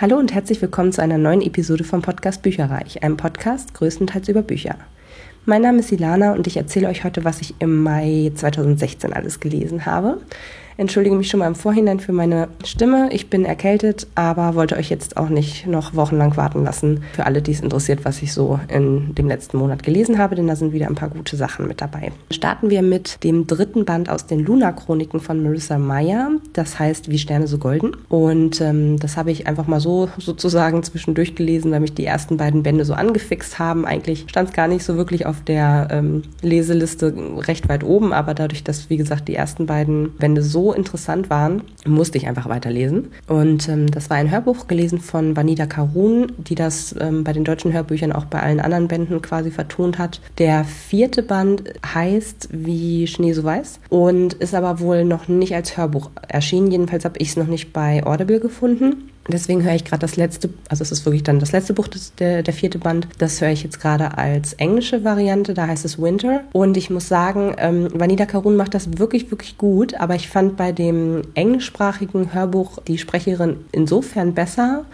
Hallo und herzlich willkommen zu einer neuen Episode vom Podcast Bücherreich, einem Podcast größtenteils über Bücher. Mein Name ist Ilana und ich erzähle euch heute, was ich im Mai 2016 alles gelesen habe. Entschuldige mich schon mal im Vorhinein für meine Stimme. Ich bin erkältet, aber wollte euch jetzt auch nicht noch wochenlang warten lassen. Für alle, die es interessiert, was ich so in dem letzten Monat gelesen habe, denn da sind wieder ein paar gute Sachen mit dabei. Starten wir mit dem dritten Band aus den Luna-Chroniken von Marissa Meyer. Das heißt Wie Sterne so golden. Und ähm, das habe ich einfach mal so sozusagen zwischendurch gelesen, weil mich die ersten beiden Bände so angefixt haben. Eigentlich stand es gar nicht so wirklich auf der ähm, Leseliste recht weit oben, aber dadurch, dass, wie gesagt, die ersten beiden Bände so interessant waren, musste ich einfach weiterlesen. Und ähm, das war ein Hörbuch gelesen von Vanida Karun, die das ähm, bei den deutschen Hörbüchern auch bei allen anderen Bänden quasi vertont hat. Der vierte Band heißt Wie Schnee so weiß und ist aber wohl noch nicht als Hörbuch erschienen. Jedenfalls habe ich es noch nicht bei Audible gefunden. Deswegen höre ich gerade das letzte, also es ist wirklich dann das letzte Buch, das, der, der vierte Band. Das höre ich jetzt gerade als englische Variante, da heißt es Winter. Und ich muss sagen, ähm, Vanida Karun macht das wirklich, wirklich gut. Aber ich fand bei dem englischsprachigen Hörbuch die Sprecherin insofern besser,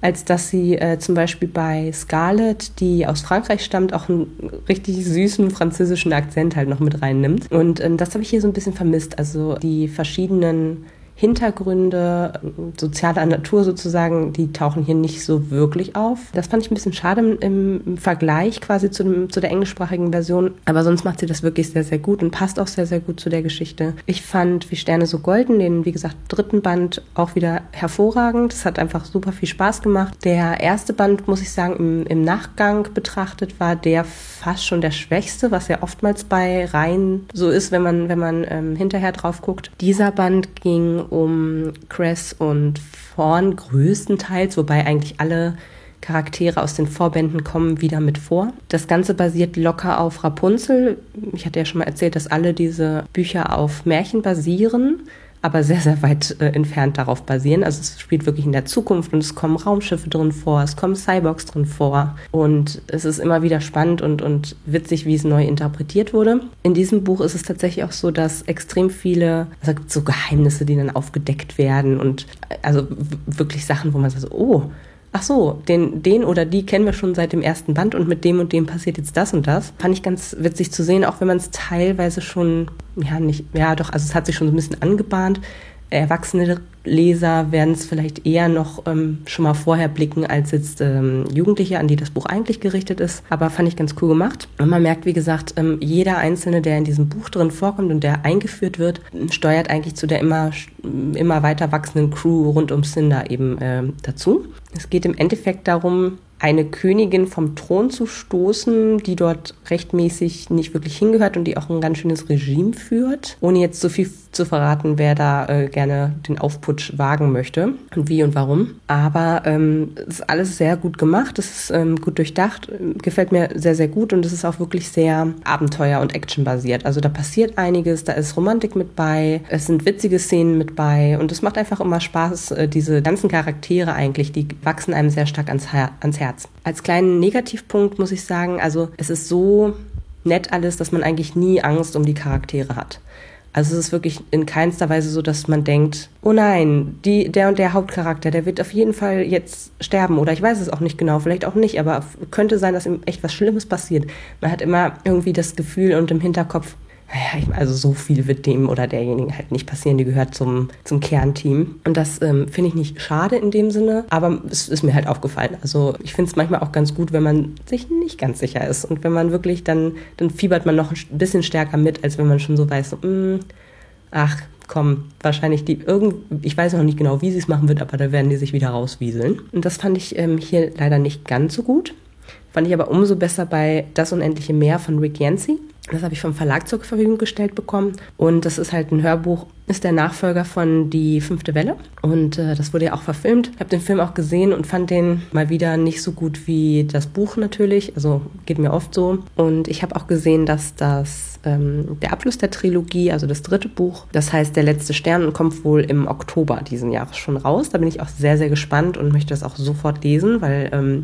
als dass sie äh, zum Beispiel bei Scarlett, die aus Frankreich stammt, auch einen richtig süßen französischen Akzent halt noch mit reinnimmt. Und ähm, das habe ich hier so ein bisschen vermisst. Also die verschiedenen Hintergründe sozialer Natur sozusagen, die tauchen hier nicht so wirklich auf. Das fand ich ein bisschen schade im, Vergleich quasi zu, dem, zu der englischsprachigen Version. Aber sonst macht sie das wirklich sehr, sehr gut und passt auch sehr, sehr gut zu der Geschichte. Ich fand Wie Sterne so golden, den, wie gesagt, dritten Band auch wieder hervorragend. Es hat einfach super viel Spaß gemacht. Der erste Band, muss ich sagen, im, im Nachgang betrachtet, war der fast schon der schwächste, was ja oftmals bei Reihen so ist, wenn man, wenn man ähm, hinterher drauf guckt. Dieser Band ging um Cress und Fawn größtenteils, wobei eigentlich alle Charaktere aus den Vorbänden kommen wieder mit vor. Das Ganze basiert locker auf Rapunzel. Ich hatte ja schon mal erzählt, dass alle diese Bücher auf Märchen basieren aber sehr, sehr weit äh, entfernt darauf basieren. Also es spielt wirklich in der Zukunft und es kommen Raumschiffe drin vor, es kommen Cyborgs drin vor und es ist immer wieder spannend und, und witzig, wie es neu interpretiert wurde. In diesem Buch ist es tatsächlich auch so, dass extrem viele, also es gibt so Geheimnisse, die dann aufgedeckt werden und äh, also wirklich Sachen, wo man sagt, oh, ach so, den, den oder die kennen wir schon seit dem ersten Band und mit dem und dem passiert jetzt das und das. Fand ich ganz witzig zu sehen, auch wenn man es teilweise schon, ja, nicht, ja, doch, also es hat sich schon so ein bisschen angebahnt, erwachsene Leser werden es vielleicht eher noch ähm, schon mal vorher blicken als jetzt ähm, Jugendliche, an die das Buch eigentlich gerichtet ist. Aber fand ich ganz cool gemacht. Und man merkt, wie gesagt, ähm, jeder Einzelne, der in diesem Buch drin vorkommt und der eingeführt wird, steuert eigentlich zu der immer, immer weiter wachsenden Crew rund um Cinder eben äh, dazu. Es geht im Endeffekt darum, eine Königin vom Thron zu stoßen, die dort rechtmäßig nicht wirklich hingehört und die auch ein ganz schönes Regime führt, ohne jetzt so viel zu verraten, wer da äh, gerne den Aufputsch wagen möchte und wie und warum. Aber ähm, es ist alles sehr gut gemacht, es ist ähm, gut durchdacht, gefällt mir sehr, sehr gut und es ist auch wirklich sehr Abenteuer- und Actionbasiert. Also da passiert einiges, da ist Romantik mit bei, es sind witzige Szenen mit bei und es macht einfach immer Spaß, äh, diese ganzen Charaktere eigentlich, die wachsen einem sehr stark ans, Her ans. Herz. Als kleinen Negativpunkt muss ich sagen, also es ist so nett alles, dass man eigentlich nie Angst um die Charaktere hat. Also es ist wirklich in keinster Weise so, dass man denkt, oh nein, die, der und der Hauptcharakter, der wird auf jeden Fall jetzt sterben. Oder ich weiß es auch nicht genau, vielleicht auch nicht, aber könnte sein, dass ihm echt was Schlimmes passiert. Man hat immer irgendwie das Gefühl und im Hinterkopf, naja, also so viel wird dem oder derjenigen halt nicht passieren, die gehört zum, zum Kernteam. Und das ähm, finde ich nicht schade in dem Sinne, aber es ist mir halt aufgefallen. Also ich finde es manchmal auch ganz gut, wenn man sich nicht ganz sicher ist und wenn man wirklich dann, dann fiebert man noch ein bisschen stärker mit, als wenn man schon so weiß, so, mh, mm, ach, komm, wahrscheinlich die irgend, ich weiß noch nicht genau, wie sie es machen wird, aber da werden die sich wieder rauswieseln. Und das fand ich ähm, hier leider nicht ganz so gut. Fand ich aber umso besser bei Das unendliche Meer von Rick Yancey. Das habe ich vom Verlag zur Verfügung gestellt bekommen. Und das ist halt ein Hörbuch, ist der Nachfolger von Die fünfte Welle. Und äh, das wurde ja auch verfilmt. Ich habe den Film auch gesehen und fand den mal wieder nicht so gut wie das Buch natürlich. Also geht mir oft so. Und ich habe auch gesehen, dass das ähm, der Abschluss der Trilogie, also das dritte Buch, das heißt Der letzte Stern kommt wohl im Oktober diesen Jahres schon raus. Da bin ich auch sehr, sehr gespannt und möchte das auch sofort lesen, weil ähm,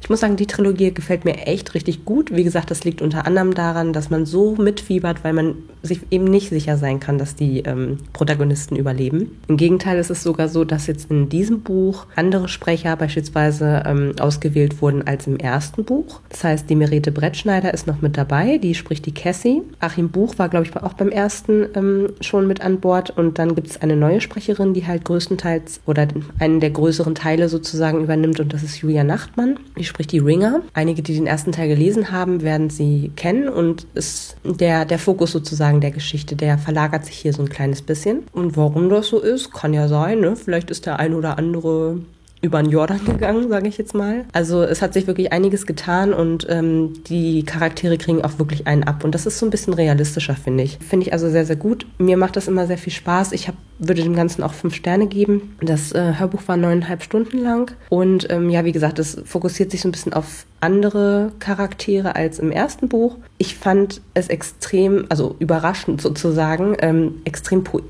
Ich muss sagen, die Trilogie gefällt mir echt richtig gut. Wie gesagt, das liegt unter anderem daran, dass man so mitfiebert, weil man sich eben nicht sicher sein kann, dass die ähm, Protagonisten überleben. Im Gegenteil ist es sogar so, dass jetzt in diesem Buch andere Sprecher beispielsweise ähm, ausgewählt wurden als im ersten Buch. Das heißt, die Merete Brettschneider ist noch mit dabei, die spricht die Cassie. Achim Buch war, glaube ich, auch beim ersten ähm, schon mit an Bord und dann gibt es eine neue Sprecherin, die halt größtenteils oder einen der größeren Teile sozusagen übernimmt und das ist Julia Nachtmann. Die spricht die Ringer. Einige, die den ersten Teil gelesen haben, werden sie kennen und ist der, der Fokus sozusagen der Geschichte, der verlagert sich hier so ein kleines bisschen. Und warum das so ist, kann ja sein, ne? Vielleicht ist der ein oder andere über den Jordan gegangen, sage ich jetzt mal. Also es hat sich wirklich einiges getan und ähm, die Charaktere kriegen auch wirklich einen ab. Und das ist so ein bisschen realistischer, finde ich. Finde ich also sehr, sehr gut. Mir macht das immer sehr viel Spaß. Ich hab, würde dem Ganzen auch fünf Sterne geben. Das äh, Hörbuch war neuneinhalb Stunden lang. Und ähm, ja, wie gesagt, es fokussiert sich so ein bisschen auf andere Charaktere als im ersten Buch. Ich fand es extrem, also überraschend sozusagen, ähm, extrem po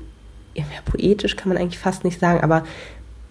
ja, poetisch kann man eigentlich fast nicht sagen, aber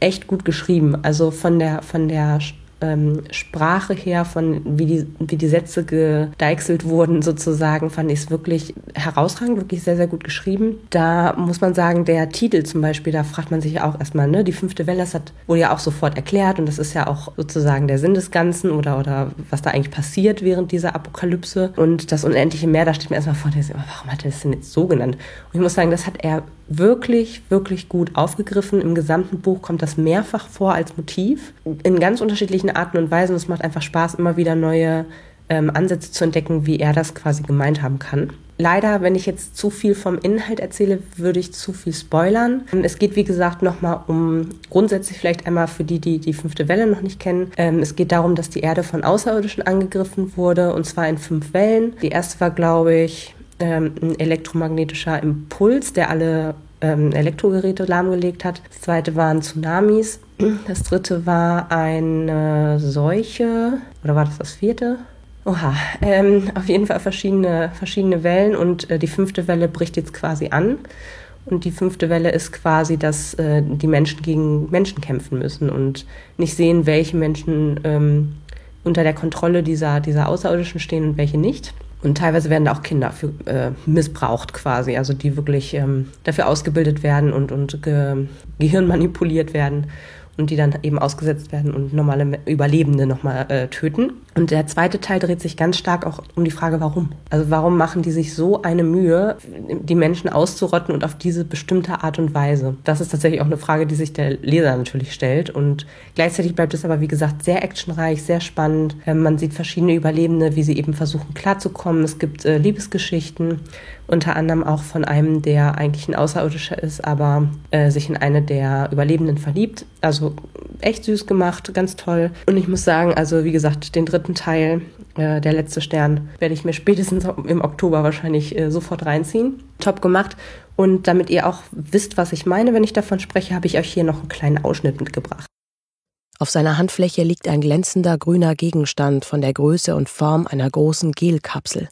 echt gut geschrieben. Also von der, von der ähm, Sprache her, von wie die, wie die Sätze gedeichselt wurden, sozusagen, fand ich es wirklich herausragend, wirklich sehr, sehr gut geschrieben. Da muss man sagen, der Titel zum Beispiel, da fragt man sich auch erstmal, ne, die fünfte Welle, das hat, wurde ja auch sofort erklärt und das ist ja auch sozusagen der Sinn des Ganzen oder, oder was da eigentlich passiert während dieser Apokalypse. Und das unendliche Meer, da steht mir erstmal vor, warum hat er das denn jetzt so genannt? Und ich muss sagen, das hat er wirklich, wirklich gut aufgegriffen. Im gesamten Buch kommt das mehrfach vor als Motiv in ganz unterschiedlichen Arten und Weisen. Es macht einfach Spaß, immer wieder neue ähm, Ansätze zu entdecken, wie er das quasi gemeint haben kann. Leider, wenn ich jetzt zu viel vom Inhalt erzähle, würde ich zu viel spoilern. Es geht, wie gesagt, nochmal um grundsätzlich vielleicht einmal für die, die die fünfte Welle noch nicht kennen. Ähm, es geht darum, dass die Erde von Außerirdischen angegriffen wurde und zwar in fünf Wellen. Die erste war, glaube ich, ähm, ein elektromagnetischer Impuls, der alle ähm, Elektrogeräte lahmgelegt hat. Das zweite waren Tsunamis. Das dritte war eine Seuche. Oder war das das vierte? Oha, ähm, auf jeden Fall verschiedene, verschiedene Wellen und äh, die fünfte Welle bricht jetzt quasi an. Und die fünfte Welle ist quasi, dass äh, die Menschen gegen Menschen kämpfen müssen und nicht sehen, welche Menschen ähm, unter der Kontrolle dieser, dieser Außerirdischen stehen und welche nicht. Und teilweise werden da auch Kinder für, äh, missbraucht quasi, also die wirklich ähm, dafür ausgebildet werden und, und ge Gehirn manipuliert werden und die dann eben ausgesetzt werden und normale Überlebende nochmal äh, töten. Und der zweite Teil dreht sich ganz stark auch um die Frage, warum. Also warum machen die sich so eine Mühe, die Menschen auszurotten und auf diese bestimmte Art und Weise? Das ist tatsächlich auch eine Frage, die sich der Leser natürlich stellt. Und gleichzeitig bleibt es aber, wie gesagt, sehr actionreich, sehr spannend. Ähm, man sieht verschiedene Überlebende, wie sie eben versuchen klarzukommen. Es gibt äh, Liebesgeschichten, unter anderem auch von einem, der eigentlich ein Außerirdischer ist, aber äh, sich in eine der Überlebenden verliebt. Also echt süß gemacht, ganz toll. Und ich muss sagen, also wie gesagt, den dritten Teil, äh, der letzte Stern, werde ich mir spätestens im Oktober wahrscheinlich äh, sofort reinziehen. Top gemacht. Und damit ihr auch wisst, was ich meine, wenn ich davon spreche, habe ich euch hier noch einen kleinen Ausschnitt mitgebracht. Auf seiner Handfläche liegt ein glänzender grüner Gegenstand von der Größe und Form einer großen Gelkapsel.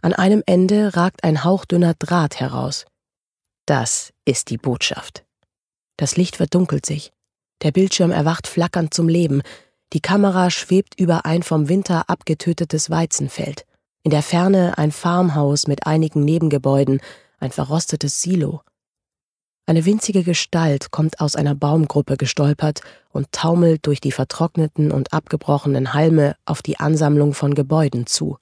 An einem Ende ragt ein hauchdünner Draht heraus. Das ist die Botschaft. Das Licht verdunkelt sich. Der Bildschirm erwacht flackernd zum Leben. Die Kamera schwebt über ein vom Winter abgetötetes Weizenfeld. In der Ferne ein Farmhaus mit einigen Nebengebäuden, ein verrostetes Silo. Eine winzige Gestalt kommt aus einer Baumgruppe gestolpert und taumelt durch die vertrockneten und abgebrochenen Halme auf die Ansammlung von Gebäuden zu.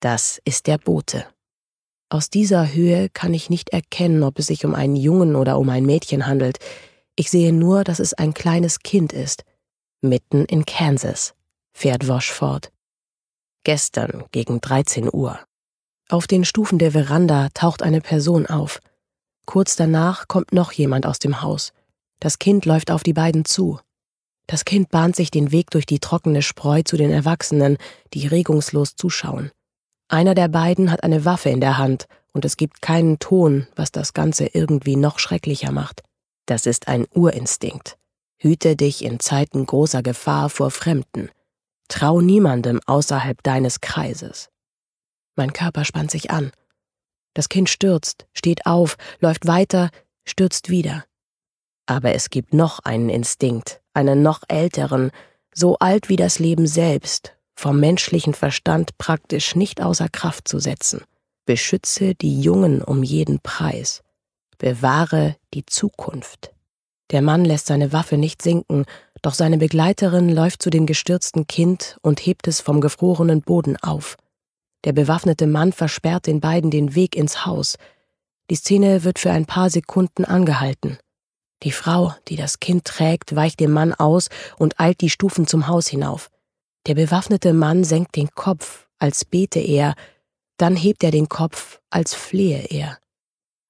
Das ist der Bote. Aus dieser Höhe kann ich nicht erkennen, ob es sich um einen Jungen oder um ein Mädchen handelt. Ich sehe nur, dass es ein kleines Kind ist. Mitten in Kansas, fährt Wosch fort. Gestern gegen 13 Uhr. Auf den Stufen der Veranda taucht eine Person auf. Kurz danach kommt noch jemand aus dem Haus. Das Kind läuft auf die beiden zu. Das Kind bahnt sich den Weg durch die trockene Spreu zu den Erwachsenen, die regungslos zuschauen. Einer der beiden hat eine Waffe in der Hand und es gibt keinen Ton, was das Ganze irgendwie noch schrecklicher macht. Das ist ein Urinstinkt. Hüte dich in Zeiten großer Gefahr vor Fremden. Trau niemandem außerhalb deines Kreises. Mein Körper spannt sich an. Das Kind stürzt, steht auf, läuft weiter, stürzt wieder. Aber es gibt noch einen Instinkt, einen noch älteren, so alt wie das Leben selbst, vom menschlichen Verstand praktisch nicht außer Kraft zu setzen. Beschütze die Jungen um jeden Preis. Bewahre die Zukunft. Der Mann lässt seine Waffe nicht sinken, doch seine Begleiterin läuft zu dem gestürzten Kind und hebt es vom gefrorenen Boden auf. Der bewaffnete Mann versperrt den beiden den Weg ins Haus. Die Szene wird für ein paar Sekunden angehalten. Die Frau, die das Kind trägt, weicht dem Mann aus und eilt die Stufen zum Haus hinauf. Der bewaffnete Mann senkt den Kopf, als bete er, dann hebt er den Kopf, als flehe er.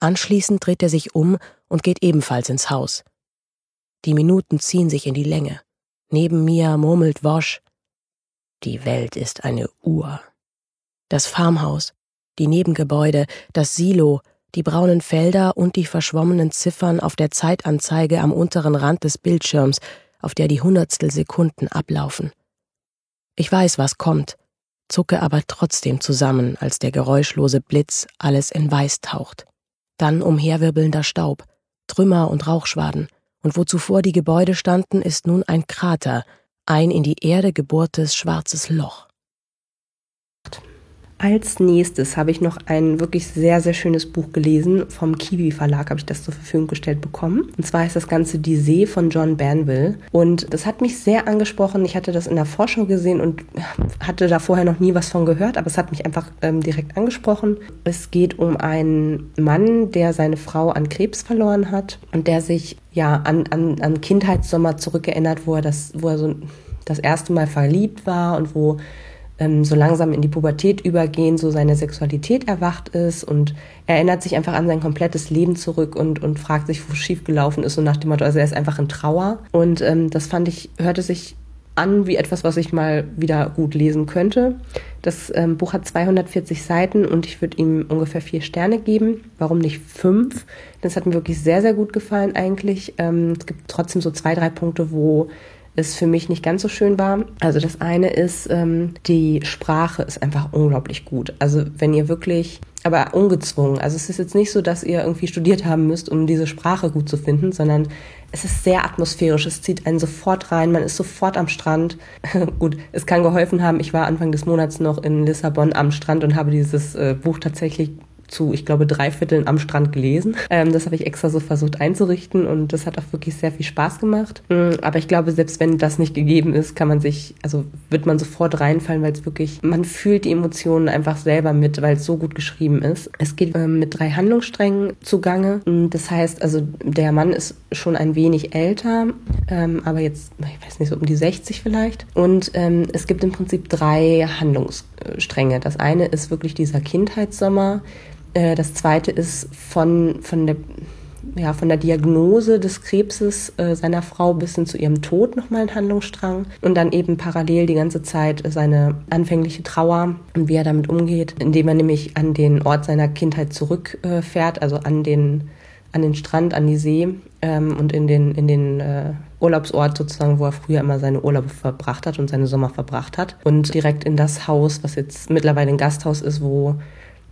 Anschließend dreht er sich um und geht ebenfalls ins Haus. Die Minuten ziehen sich in die Länge. Neben mir murmelt Wosch, die Welt ist eine Uhr. Das Farmhaus, die Nebengebäude, das Silo, die braunen Felder und die verschwommenen Ziffern auf der Zeitanzeige am unteren Rand des Bildschirms, auf der die Hundertstel Sekunden ablaufen. Ich weiß, was kommt, zucke aber trotzdem zusammen, als der geräuschlose Blitz alles in Weiß taucht. Dann umherwirbelnder Staub, Trümmer und Rauchschwaden, und wo zuvor die Gebäude standen, ist nun ein Krater, ein in die Erde gebohrtes schwarzes Loch. Als nächstes habe ich noch ein wirklich sehr, sehr schönes Buch gelesen. Vom Kiwi Verlag habe ich das zur Verfügung gestellt bekommen. Und zwar heißt das Ganze Die See von John Banville. Und das hat mich sehr angesprochen. Ich hatte das in der Vorschau gesehen und hatte da vorher noch nie was von gehört, aber es hat mich einfach ähm, direkt angesprochen. Es geht um einen Mann, der seine Frau an Krebs verloren hat und der sich ja an, an, an Kindheitssommer zurückerinnert, wo er das, wo er so das erste Mal verliebt war und wo ähm, so langsam in die Pubertät übergehen, so seine Sexualität erwacht ist und er erinnert sich einfach an sein komplettes Leben zurück und, und fragt sich, wo schiefgelaufen ist und nach dem Motto, also er ist einfach in Trauer. Und ähm, das fand ich, hörte sich an wie etwas, was ich mal wieder gut lesen könnte. Das ähm, Buch hat 240 Seiten und ich würde ihm ungefähr vier Sterne geben. Warum nicht fünf? Das hat mir wirklich sehr, sehr gut gefallen eigentlich. Ähm, es gibt trotzdem so zwei, drei Punkte, wo es für mich nicht ganz so schön war. Also das eine ist, ähm, die Sprache ist einfach unglaublich gut. Also wenn ihr wirklich, aber ungezwungen. Also es ist jetzt nicht so, dass ihr irgendwie studiert haben müsst, um diese Sprache gut zu finden, sondern es ist sehr atmosphärisch. Es zieht einen sofort rein. Man ist sofort am Strand. gut, es kann geholfen haben. Ich war Anfang des Monats noch in Lissabon am Strand und habe dieses äh, Buch tatsächlich zu, ich glaube, drei Vierteln am Strand gelesen. Ähm, das habe ich extra so versucht einzurichten und das hat auch wirklich sehr viel Spaß gemacht. Mm, aber ich glaube, selbst wenn das nicht gegeben ist, kann man sich, also wird man sofort reinfallen, weil es wirklich, man fühlt die Emotionen einfach selber mit, weil es so gut geschrieben ist. Es geht ähm, mit drei Handlungssträngen zugange. Mm, das heißt, also der Mann ist schon ein wenig älter, ähm, aber jetzt, ich weiß nicht, so um die 60 vielleicht. Und ähm, es gibt im Prinzip drei Handlungsstränge. Das eine ist wirklich dieser Kindheitssommer, äh, das zweite ist von, von der ja, von der Diagnose des Krebses äh, seiner Frau bis hin zu ihrem Tod nochmal ein Handlungsstrang. Und dann eben parallel die ganze Zeit seine anfängliche Trauer und wie er damit umgeht, indem er nämlich an den Ort seiner Kindheit zurückfährt, äh, also an den, an den Strand, an die See ähm, und in den, in den äh, Urlaubsort sozusagen, wo er früher immer seine Urlaube verbracht hat und seine Sommer verbracht hat. Und direkt in das Haus, was jetzt mittlerweile ein Gasthaus ist, wo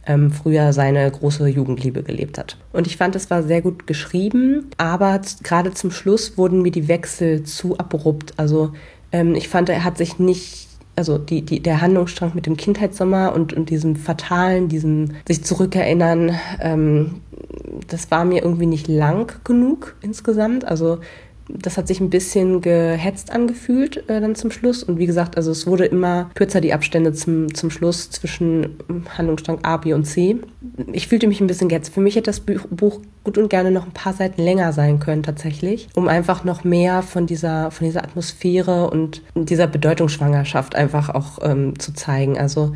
ähm, früher seine große Jugendliebe gelebt hat. Und ich fand, es war sehr gut geschrieben, aber gerade zum Schluss wurden mir die Wechsel zu abrupt. Also ähm, ich fand, er hat sich nicht also die, die, der Handlungsstrang mit dem Kindheitssommer und, und diesem Fatalen, diesem sich zurückerinnern, ähm, das war mir irgendwie nicht lang genug insgesamt. Also das hat sich ein bisschen gehetzt angefühlt äh, dann zum Schluss. Und wie gesagt, also es wurde immer kürzer die Abstände zum, zum Schluss zwischen Handlungsstrang A, B und C. Ich fühlte mich ein bisschen gehetzt. Für mich hätte das Buch gut und gerne noch ein paar Seiten länger sein können tatsächlich, um einfach noch mehr von dieser, von dieser Atmosphäre und dieser Bedeutungsschwangerschaft einfach auch ähm, zu zeigen. Also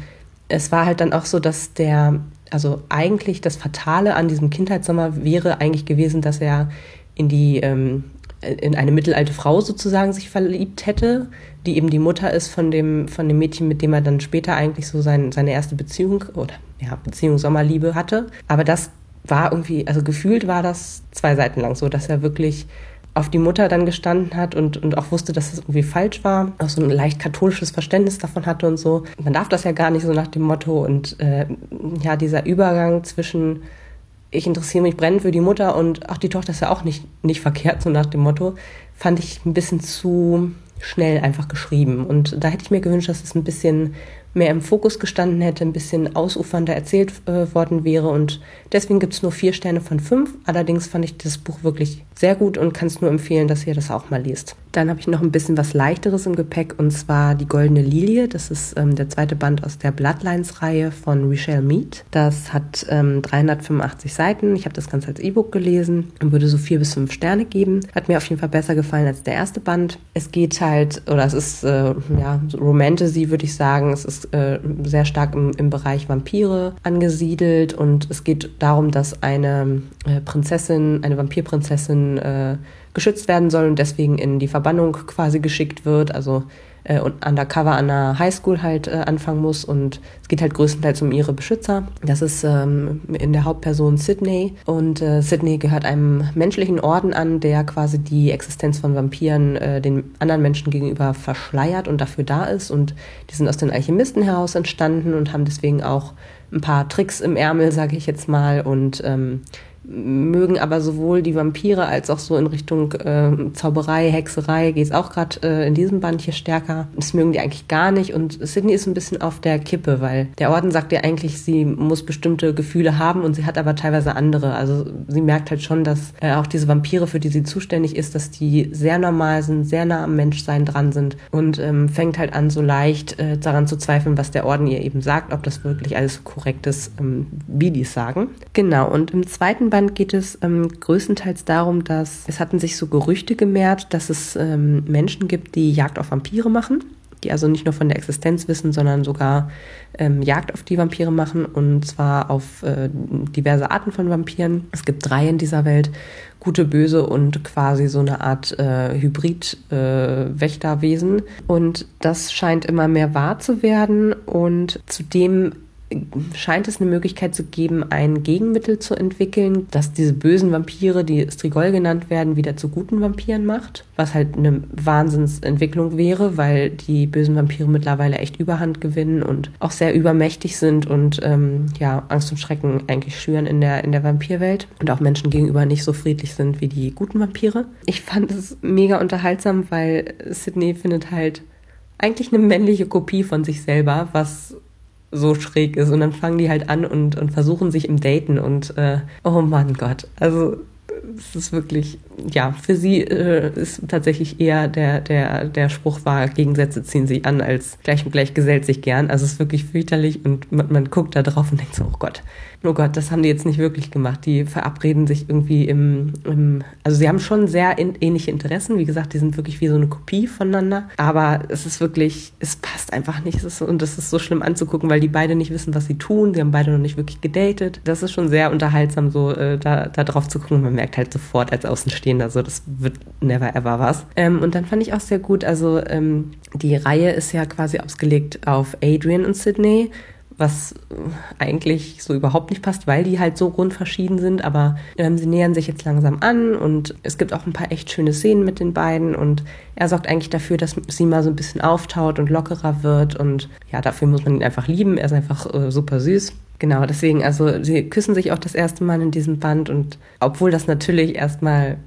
es war halt dann auch so, dass der, also eigentlich das Fatale an diesem Kindheitssommer wäre eigentlich gewesen, dass er in die ähm, in eine mittelalte Frau sozusagen sich verliebt hätte, die eben die Mutter ist von dem, von dem Mädchen, mit dem er dann später eigentlich so sein, seine erste Beziehung oder ja, Beziehung Sommerliebe hatte. Aber das war irgendwie, also gefühlt war das zwei Seiten lang so, dass er wirklich auf die Mutter dann gestanden hat und, und auch wusste, dass es irgendwie falsch war, auch so ein leicht katholisches Verständnis davon hatte und so. Man darf das ja gar nicht so nach dem Motto und äh, ja, dieser Übergang zwischen ich interessiere mich brennend für die Mutter und ach, die Tochter ist ja auch nicht, nicht verkehrt, so nach dem Motto, fand ich ein bisschen zu schnell einfach geschrieben. Und da hätte ich mir gewünscht, dass es ein bisschen mehr im Fokus gestanden hätte, ein bisschen ausufernder erzählt äh, worden wäre. Und deswegen gibt es nur vier Sterne von fünf. Allerdings fand ich das Buch wirklich sehr gut und kann es nur empfehlen, dass ihr das auch mal liest. Dann habe ich noch ein bisschen was Leichteres im Gepäck und zwar Die Goldene Lilie. Das ist ähm, der zweite Band aus der Bloodlines-Reihe von Richelle Mead. Das hat ähm, 385 Seiten. Ich habe das Ganze als E-Book gelesen und würde so vier bis fünf Sterne geben. Hat mir auf jeden Fall besser gefallen als der erste Band. Es geht halt, oder es ist äh, ja Romantasy, würde ich sagen. Es ist äh, sehr stark im, im Bereich Vampire angesiedelt und es geht darum, dass eine äh, Prinzessin, eine Vampirprinzessin äh, geschützt werden soll und deswegen in die Verbannung quasi geschickt wird, also äh, und undercover an einer Highschool halt äh, anfangen muss und es geht halt größtenteils um ihre Beschützer. Das ist ähm, in der Hauptperson Sydney und äh, Sydney gehört einem menschlichen Orden an, der quasi die Existenz von Vampiren äh, den anderen Menschen gegenüber verschleiert und dafür da ist und die sind aus den Alchemisten heraus entstanden und haben deswegen auch ein paar Tricks im Ärmel, sage ich jetzt mal und ähm, mögen aber sowohl die Vampire als auch so in Richtung äh, Zauberei, Hexerei geht es auch gerade äh, in diesem Band hier stärker. Das mögen die eigentlich gar nicht und Sydney ist ein bisschen auf der Kippe, weil der Orden sagt ihr eigentlich, sie muss bestimmte Gefühle haben und sie hat aber teilweise andere. Also sie merkt halt schon, dass äh, auch diese Vampire, für die sie zuständig ist, dass die sehr normal sind, sehr nah am Menschsein dran sind und ähm, fängt halt an so leicht äh, daran zu zweifeln, was der Orden ihr eben sagt, ob das wirklich alles korrekt ist, ähm, wie die es sagen. Genau, und im zweiten Band Band geht es ähm, größtenteils darum, dass es hatten sich so Gerüchte gemehrt, dass es ähm, Menschen gibt, die Jagd auf Vampire machen, die also nicht nur von der Existenz wissen, sondern sogar ähm, Jagd auf die Vampire machen und zwar auf äh, diverse Arten von Vampiren. Es gibt drei in dieser Welt, gute, böse und quasi so eine Art äh, Hybrid-Wächterwesen. Äh, und das scheint immer mehr wahr zu werden und zudem scheint es eine Möglichkeit zu geben, ein Gegenmittel zu entwickeln, das diese bösen Vampire, die Strigol genannt werden, wieder zu guten Vampiren macht. Was halt eine Wahnsinnsentwicklung wäre, weil die bösen Vampire mittlerweile echt Überhand gewinnen und auch sehr übermächtig sind und ähm, ja, Angst und Schrecken eigentlich schüren in der, in der Vampirwelt und auch Menschen gegenüber nicht so friedlich sind wie die guten Vampire. Ich fand es mega unterhaltsam, weil Sydney findet halt eigentlich eine männliche Kopie von sich selber, was so schräg ist. Und dann fangen die halt an und, und versuchen sich im Daten und äh, oh Mann Gott. Also es ist wirklich, ja, für sie äh, ist tatsächlich eher der, der, der Spruch war, Gegensätze ziehen sich an, als gleich und gleich gesellt sich gern. Also es ist wirklich fürchterlich und man, man guckt da drauf und denkt so, oh Gott, oh Gott, das haben die jetzt nicht wirklich gemacht. Die verabreden sich irgendwie im, im also sie haben schon sehr in, ähnliche Interessen. Wie gesagt, die sind wirklich wie so eine Kopie voneinander. Aber es ist wirklich, es passt einfach nicht. Ist, und es ist so schlimm anzugucken, weil die beide nicht wissen, was sie tun. Sie haben beide noch nicht wirklich gedatet. Das ist schon sehr unterhaltsam, so äh, da, da drauf zu gucken. Man merkt halt sofort als Außenstehender, so das wird never ever was. Ähm, und dann fand ich auch sehr gut, also ähm, die Reihe ist ja quasi ausgelegt auf Adrian und Sydney was eigentlich so überhaupt nicht passt, weil die halt so grundverschieden sind. Aber ähm, sie nähern sich jetzt langsam an und es gibt auch ein paar echt schöne Szenen mit den beiden und er sorgt eigentlich dafür, dass sie mal so ein bisschen auftaut und lockerer wird und ja, dafür muss man ihn einfach lieben. Er ist einfach äh, super süß. Genau, deswegen, also sie küssen sich auch das erste Mal in diesem Band und obwohl das natürlich erstmal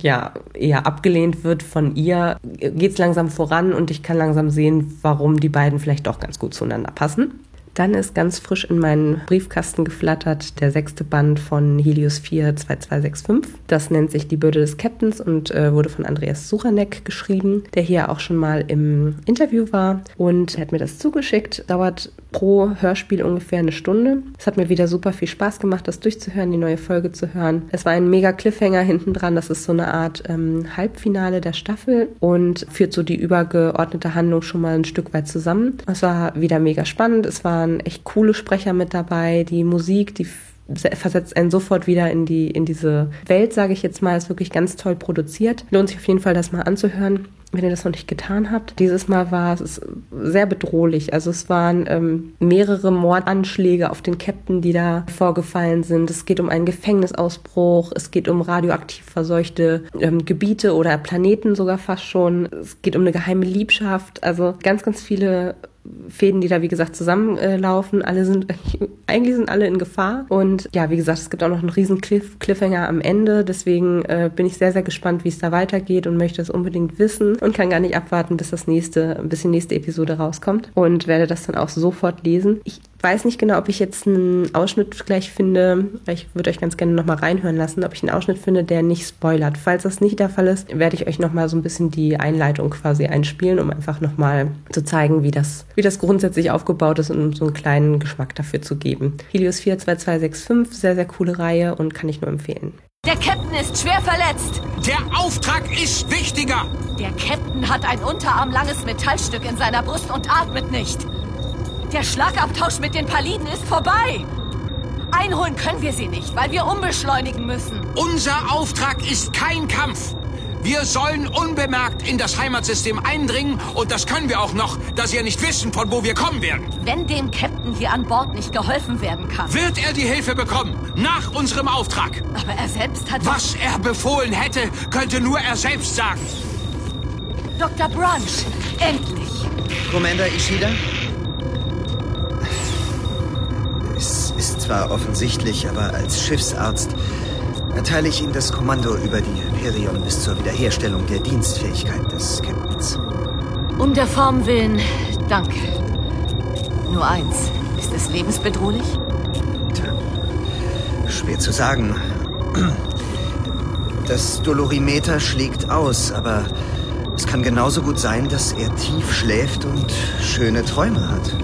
ja, eher abgelehnt wird von ihr, geht es langsam voran und ich kann langsam sehen, warum die beiden vielleicht doch ganz gut zueinander passen. Dann ist ganz frisch in meinen Briefkasten geflattert der sechste Band von Helios 4 2265. Das nennt sich Die Bürde des Captains und äh, wurde von Andreas Suchanek geschrieben, der hier auch schon mal im Interview war und hat mir das zugeschickt. Dauert pro Hörspiel ungefähr eine Stunde. Es hat mir wieder super viel Spaß gemacht, das durchzuhören, die neue Folge zu hören. Es war ein mega Cliffhanger hinten dran. Das ist so eine Art ähm, Halbfinale der Staffel und führt so die übergeordnete Handlung schon mal ein Stück weit zusammen. Es war wieder mega spannend. Es waren echt coole Sprecher mit dabei. Die Musik, die versetzt einen sofort wieder in die in diese Welt, sage ich jetzt mal, ist wirklich ganz toll produziert. Lohnt sich auf jeden Fall, das mal anzuhören. wenn ihr das noch nicht getan habt. Dieses Mal war es sehr bedrohlich. Also es waren ähm, mehrere Mordanschläge auf den Captain, die da vorgefallen sind. Es geht um einen Gefängnisausbruch, es geht um radioaktiv verseuchte ähm, Gebiete oder Planeten sogar fast schon. Es geht um eine geheime Liebschaft. Also ganz, ganz viele Fäden, die da wie gesagt zusammenlaufen. Alle sind eigentlich sind alle in Gefahr und ja, wie gesagt, es gibt auch noch einen riesen Cliff, Cliffhanger am Ende. Deswegen äh, bin ich sehr sehr gespannt, wie es da weitergeht und möchte es unbedingt wissen und kann gar nicht abwarten, bis das nächste, bis die nächste Episode rauskommt und werde das dann auch sofort lesen. Ich weiß nicht genau, ob ich jetzt einen Ausschnitt gleich finde. Ich würde euch ganz gerne nochmal reinhören lassen, ob ich einen Ausschnitt finde, der nicht spoilert. Falls das nicht der Fall ist, werde ich euch nochmal so ein bisschen die Einleitung quasi einspielen, um einfach nochmal zu zeigen, wie das, wie das grundsätzlich aufgebaut ist und um so einen kleinen Geschmack dafür zu geben. Helios 42265, sehr, sehr coole Reihe und kann ich nur empfehlen. Der Captain ist schwer verletzt. Der Auftrag ist wichtiger. Der Captain hat ein unterarmlanges Metallstück in seiner Brust und atmet nicht. Der Schlagabtausch mit den Paliden ist vorbei. Einholen können wir sie nicht, weil wir umbeschleunigen müssen. Unser Auftrag ist kein Kampf. Wir sollen unbemerkt in das Heimatsystem eindringen und das können wir auch noch, da sie ja nicht wissen, von wo wir kommen werden. Wenn dem Captain hier an Bord nicht geholfen werden kann. Wird er die Hilfe bekommen, nach unserem Auftrag. Aber er selbst hat... Was er befohlen hätte, könnte nur er selbst sagen. Dr. Brunch, endlich. Commander Ishida? Zwar offensichtlich, aber als Schiffsarzt erteile ich ihm das Kommando über die Hyperion bis zur Wiederherstellung der Dienstfähigkeit des Captains. Um der Form willen, danke. Nur eins, ist es lebensbedrohlich? Tja, schwer zu sagen. Das Dolorimeter schlägt aus, aber es kann genauso gut sein, dass er tief schläft und schöne Träume hat.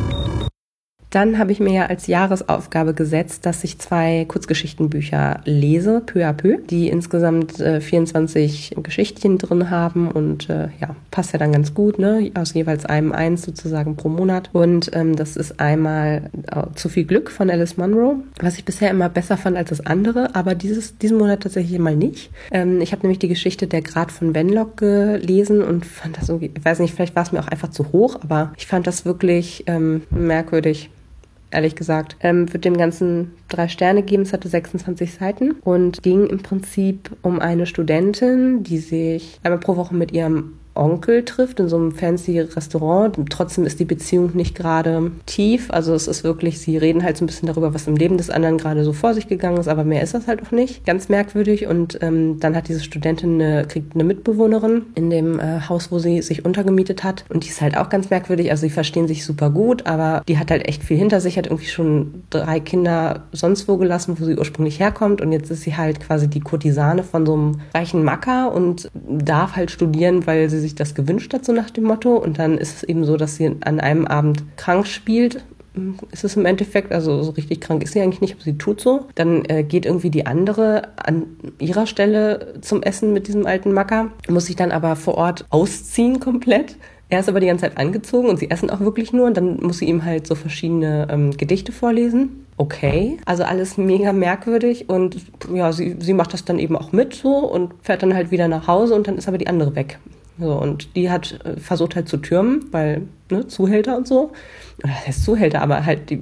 Dann habe ich mir ja als Jahresaufgabe gesetzt, dass ich zwei Kurzgeschichtenbücher lese, peu à peu, die insgesamt äh, 24 Geschichtchen drin haben und äh, ja, passt ja dann ganz gut, ne? Aus jeweils einem eins sozusagen pro Monat. Und ähm, das ist einmal äh, Zu viel Glück von Alice Munro, was ich bisher immer besser fand als das andere, aber dieses, diesen Monat tatsächlich mal nicht. Ähm, ich habe nämlich die Geschichte Der Grad von Wenlock gelesen und fand das irgendwie, ich weiß nicht, vielleicht war es mir auch einfach zu hoch, aber ich fand das wirklich ähm, merkwürdig ehrlich gesagt. Ähm, würde dem Ganzen drei Sterne geben. Es hatte 26 Seiten und ging im Prinzip um eine Studentin, die sich einmal pro Woche mit ihrem Onkel trifft in so einem fancy Restaurant. Trotzdem ist die Beziehung nicht gerade tief. Also es ist wirklich, sie reden halt so ein bisschen darüber, was im Leben des anderen gerade so vor sich gegangen ist, aber mehr ist das halt auch nicht. Ganz merkwürdig. Und ähm, dann hat diese Studentin eine, kriegt eine Mitbewohnerin in dem äh, Haus, wo sie sich untergemietet hat. Und die ist halt auch ganz merkwürdig. Also sie verstehen sich super gut, aber die hat halt echt viel hinter sich, hat irgendwie schon drei Kinder sonst wo gelassen, wo sie ursprünglich herkommt. Und jetzt ist sie halt quasi die Kurtisane von so einem reichen Macker und darf halt studieren, weil sie sich sich das gewünscht hat, so nach dem Motto. Und dann ist es eben so, dass sie an einem Abend krank spielt ist es im Endeffekt, also so richtig krank ist sie eigentlich nicht, aber sie tut so. Dann äh, geht irgendwie die andere an ihrer Stelle zum Essen mit diesem alten Macker, muss sich dann aber vor Ort ausziehen komplett. Er ist aber die ganze Zeit angezogen und sie essen auch wirklich nur und dann muss sie ihm halt so verschiedene ähm, Gedichte vorlesen. Okay, also alles mega merkwürdig und ja, sie, sie macht das dann eben auch mit so und fährt dann halt wieder nach Hause und dann ist aber die andere weg. So, und die hat äh, versucht halt zu türmen, weil ne, Zuhälter und so. Heißt Zuhälter, aber halt die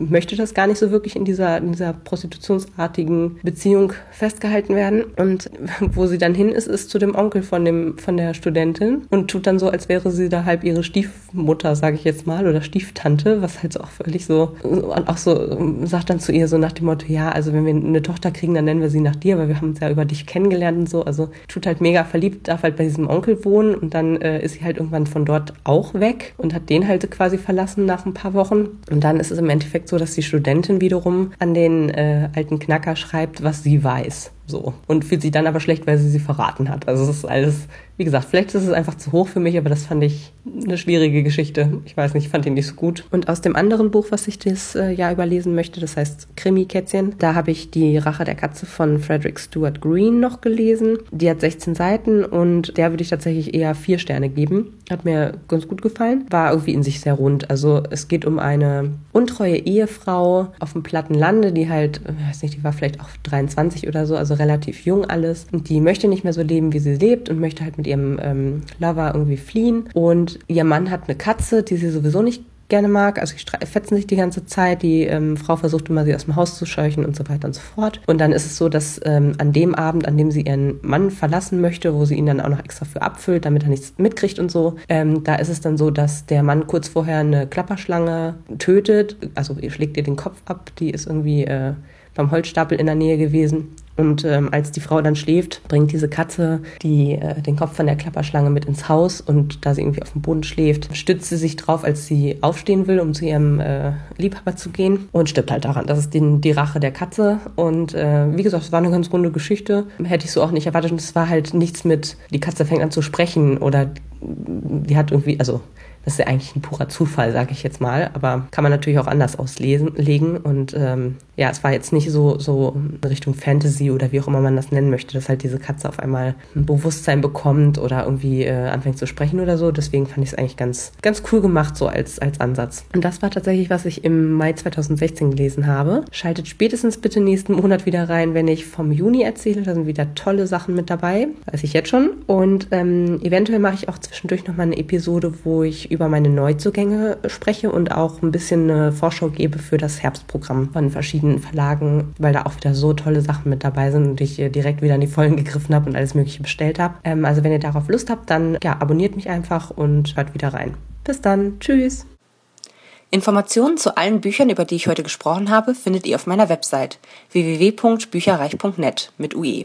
möchte das gar nicht so wirklich in dieser, in dieser prostitutionsartigen Beziehung festgehalten werden. Und wo sie dann hin ist, ist zu dem Onkel von dem, von der Studentin und tut dann so, als wäre sie da halb ihre Stiefmutter, sage ich jetzt mal, oder Stieftante, was halt auch völlig so, und auch so, sagt dann zu ihr so nach dem Motto, ja, also wenn wir eine Tochter kriegen, dann nennen wir sie nach dir, weil wir haben uns ja über dich kennengelernt und so. Also tut halt mega verliebt, darf halt bei diesem Onkel wohnen und dann äh, ist sie halt irgendwann von dort auch weg und hat den halt quasi verlassen nach ein paar Wochen. Und dann ist es im Endeffekt so, dass die Studentin wiederum an den äh, alten Knacker schreibt, was sie weiß. So. Und fühlt sich dann aber schlecht, weil sie sie verraten hat. Also es ist alles, wie gesagt, vielleicht ist es einfach zu hoch für mich, aber das fand ich eine schwierige Geschichte. Ich weiß nicht, ich fand ihn nicht so gut. Und aus dem anderen Buch, was ich das äh, Jahr überlesen möchte, das heißt Krimi-Kätzchen, da habe ich die Rache der Katze von Frederick Stewart Green noch gelesen. Die hat 16 Seiten und der würde ich tatsächlich eher vier Sterne geben. Hat mir ganz gut gefallen. War irgendwie in sich sehr rund. Also es geht um eine untreue Ehefrau auf dem platten Lande, die halt, ich weiß nicht, die war vielleicht auch 23 oder so, also relativ jung alles. Und die möchte nicht mehr so leben, wie sie lebt und möchte halt mit ihrem ähm, Lover irgendwie fliehen. Und ihr Mann hat eine Katze, die sie sowieso nicht gerne mag. Also die fetzen sich die ganze Zeit. Die ähm, Frau versucht immer, sie aus dem Haus zu scheuchen und so weiter und so fort. Und dann ist es so, dass ähm, an dem Abend, an dem sie ihren Mann verlassen möchte, wo sie ihn dann auch noch extra für abfüllt, damit er nichts mitkriegt und so, ähm, da ist es dann so, dass der Mann kurz vorher eine Klapperschlange tötet. Also schlägt ihr den Kopf ab. Die ist irgendwie äh, beim Holzstapel in der Nähe gewesen. Und ähm, als die Frau dann schläft, bringt diese Katze die, äh, den Kopf von der Klapperschlange mit ins Haus und da sie irgendwie auf dem Boden schläft, stützt sie sich drauf, als sie aufstehen will, um zu ihrem äh, Liebhaber zu gehen und stirbt halt daran. Das ist die, die Rache der Katze. Und äh, wie gesagt, es war eine ganz runde Geschichte. Hätte ich so auch nicht erwartet. Und es war halt nichts mit, die Katze fängt an zu sprechen oder die hat irgendwie, also das ist ja eigentlich ein purer Zufall, sage ich jetzt mal, aber kann man natürlich auch anders auslegen. Und ähm, ja, es war jetzt nicht so, so in Richtung Fantasy oder wie auch immer man das nennen möchte, dass halt diese Katze auf einmal ein Bewusstsein bekommt oder irgendwie äh, anfängt zu sprechen oder so. Deswegen fand ich es eigentlich ganz, ganz cool gemacht, so als, als Ansatz. Und das war tatsächlich, was ich im Mai 2016 gelesen habe. Schaltet spätestens bitte nächsten Monat wieder rein, wenn ich vom Juni erzähle. Da sind wieder tolle Sachen mit dabei. Weiß ich jetzt schon. Und ähm, eventuell mache ich auch zwischendurch nochmal eine Episode, wo ich über meine Neuzugänge spreche und auch ein bisschen eine Vorschau gebe für das Herbstprogramm von verschiedenen Verlagen, weil da auch wieder so tolle Sachen mit dabei sind und ich direkt wieder in die Vollen gegriffen habe und alles Mögliche bestellt habe. Ähm, also wenn ihr darauf Lust habt, dann ja, abonniert mich einfach und hört wieder rein. Bis dann. Tschüss. Informationen zu allen Büchern, über die ich heute gesprochen habe, findet ihr auf meiner Website www.bücherreich.net mit UE.